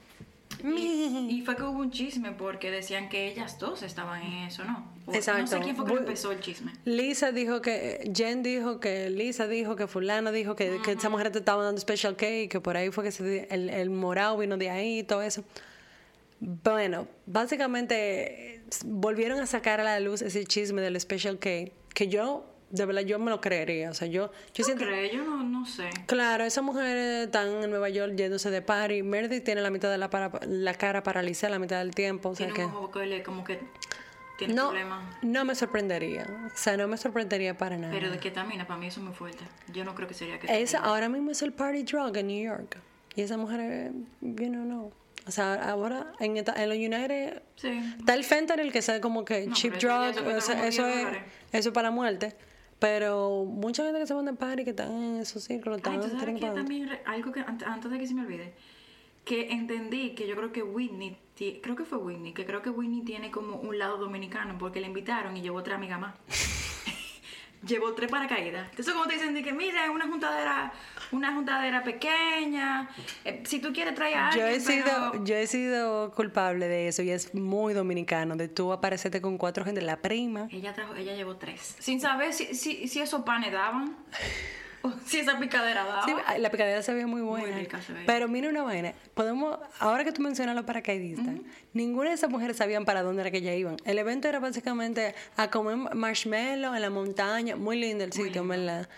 Y fue que hubo un chisme porque decían que ellas dos estaban en eso, ¿no? O- No sé quién fue que empezó el chisme. Lisa dijo que, Jen dijo que, Lisa dijo que fulano dijo que, que esa mujer te estaba dando special y que por ahí fue que se, el, el morado vino de ahí y todo eso. Bueno, básicamente volvieron a sacar a la luz ese chisme del special K que yo, de verdad, yo me lo creería. O sea, yo, yo ¿Tú siento... crees? Yo no, no sé. Claro, esas mujeres están en Nueva York yéndose de party. Meredith tiene la mitad de la, para- la cara paralizada la mitad del tiempo. O sea Tiene que... un que como que tiene No, problemas. no me sorprendería. O sea, no me sorprendería para nada. Pero de ketamina, para mí eso es muy fuerte. Yo no creo que sería ketamina. Esa ahora mismo es el party drug en New York. Y esa mujer, you know, no. O sea, ahora en, en los United Sí. está el fentanyl que es como que No, cheap drug, eso ya se cuesta eso, como eso 10 es, eso es para muerte. Pero mucha gente que se van de party que están en esos círculos, Ay, están ¿tú sabes tienen que que pagar. también algo que ant- antes de que se me olvide que entendí que yo creo que Whitney creo que fue Whitney que creo que Whitney tiene como un lado dominicano porque le invitaron y llevó otra amiga más llevó tres paracaídas. Entonces, como te dicen, de que mira, es una juntadera, una juntadera pequeña. eh, si tú quieres traer a Yo he, sido, pero- yo he sido culpable de eso y es muy dominicano, de tú aparecerte con cuatro gente, la prima. Ella, trajo, ella llevó tres. Sin saber si, si, si esos panes daban. si esa picadera daba. Sí, la picadera se veía muy buena. rica se veía. Pero mira una vaina, podemos, ahora que tú mencionas los paracaidistas, ninguna de esas mujeres sabían para dónde era que ellas iban. El evento era básicamente a comer marshmallow en la montaña, muy lindo el sitio, ¿verdad?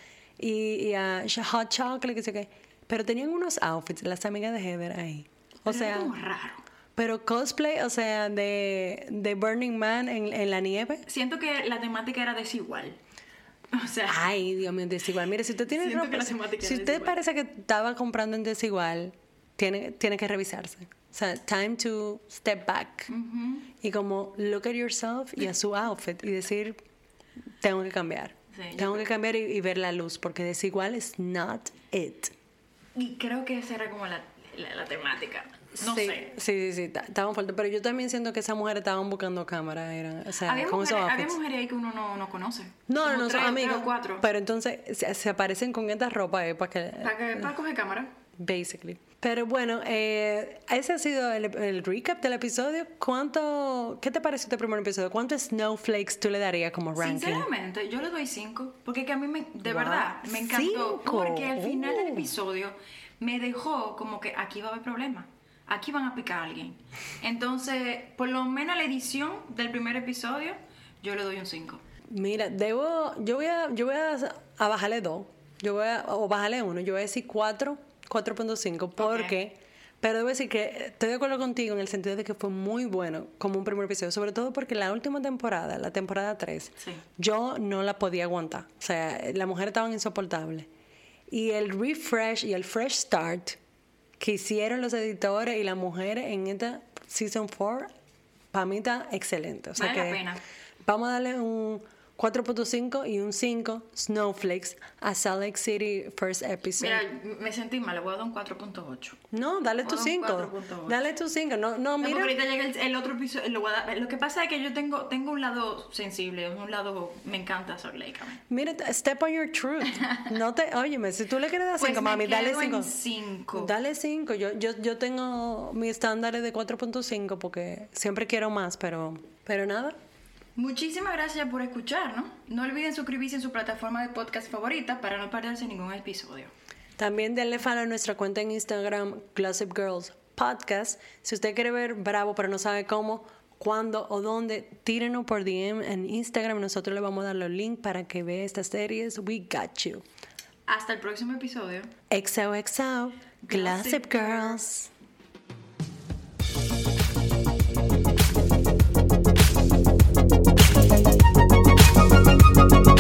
Y, y a hot chocolate, que sé qué. Pero tenían unos outfits, las amigas de Heather ahí. O Pero sea, era como raro. pero cosplay, o sea, de, de Burning Man en, en la nieve. Siento que la temática era desigual. O sea, Ay, Dios mío, desigual. Mire, si usted tiene ropa, si usted desigual. parece que estaba comprando en desigual, tiene, tiene que revisarse. O sea, time to step back. Y como look at yourself y a su outfit y decir, tengo que cambiar. Tengo que cambiar y, y ver la luz, porque desigual es not it. y creo que esa era como la, la, la temática. No sí, sé. Sí, sí, sí, ta- estaban fuertes. Pero yo también siento que esas mujeres estaban buscando cámara, eran, o sea, Había con mujeres, esos había mujeres ahí que uno no, no conoce. No, Como no, no, tres, son tres amigas. o cuatro. Pero entonces se, se aparecen con esta ropa eh, para que Para, que, para coger cámara. basically. Pero bueno, eh, ese ha sido el, el recap del episodio. ¿Cuánto, qué te pareció este primer episodio? ¿Cuántos snowflakes tú le darías como ranking? Sinceramente, yo le doy cinco. Porque que a mí, me, de Wow, verdad, me encantó. cinco. Porque al final del Oh. episodio me dejó como que aquí va a haber problemas. Aquí van a picar a alguien. Entonces, por lo menos la edición del primer episodio, yo le doy un 5. Mira, debo, yo voy a, yo voy a, a bajarle dos. Yo voy a, o bajarle uno. Yo voy a decir cuatro, 4.5 porque, pero debo decir que estoy de acuerdo contigo en el sentido de que fue muy bueno como un primer episodio, sobre todo porque la última temporada, la temporada 3, Sí. yo no la podía aguantar. O sea, las mujeres estaban insoportables. Y el refresh y el fresh start que hicieron los editores y las mujeres en esta season 4, para mí está excelente. O sea Vale la que pena. vamos a darle un 4.5 y un 5 snowflakes a Salt Lake City first episode. Mira, me sentí mal, le voy a dar un 4.8. no, dale tu Voy a 5. dar un 4.8. Dale tu 5. No, no, No, mira. ahorita llega el, el otro episodio. Lo, voy a dar- lo que pasa es que yo tengo, tengo un lado sensible, un lado. Me encanta Salt Lake. Mira, step on your truth. No te, óyeme, si tú le quieres dar Pues 5, me mami, dale quedo en 5. cinco. Dale 5. Yo, yo, yo tengo mis estándares de 4.5 porque siempre quiero más, pero, pero nada. Muchísimas gracias por escuchar, ¿no? No olviden suscribirse en su plataforma de podcast favorita para no perderse ningún episodio. También denle follow a nuestra cuenta en Instagram, Gossip Girls Podcast. Si usted quiere ver Bravo, pero no sabe cómo, cuándo o dónde, tírenos por DM en Instagram. Nosotros le vamos a dar los links para que vea estas series. We got you. Hasta el próximo episodio. XOXO, Gossip Gossip Girls.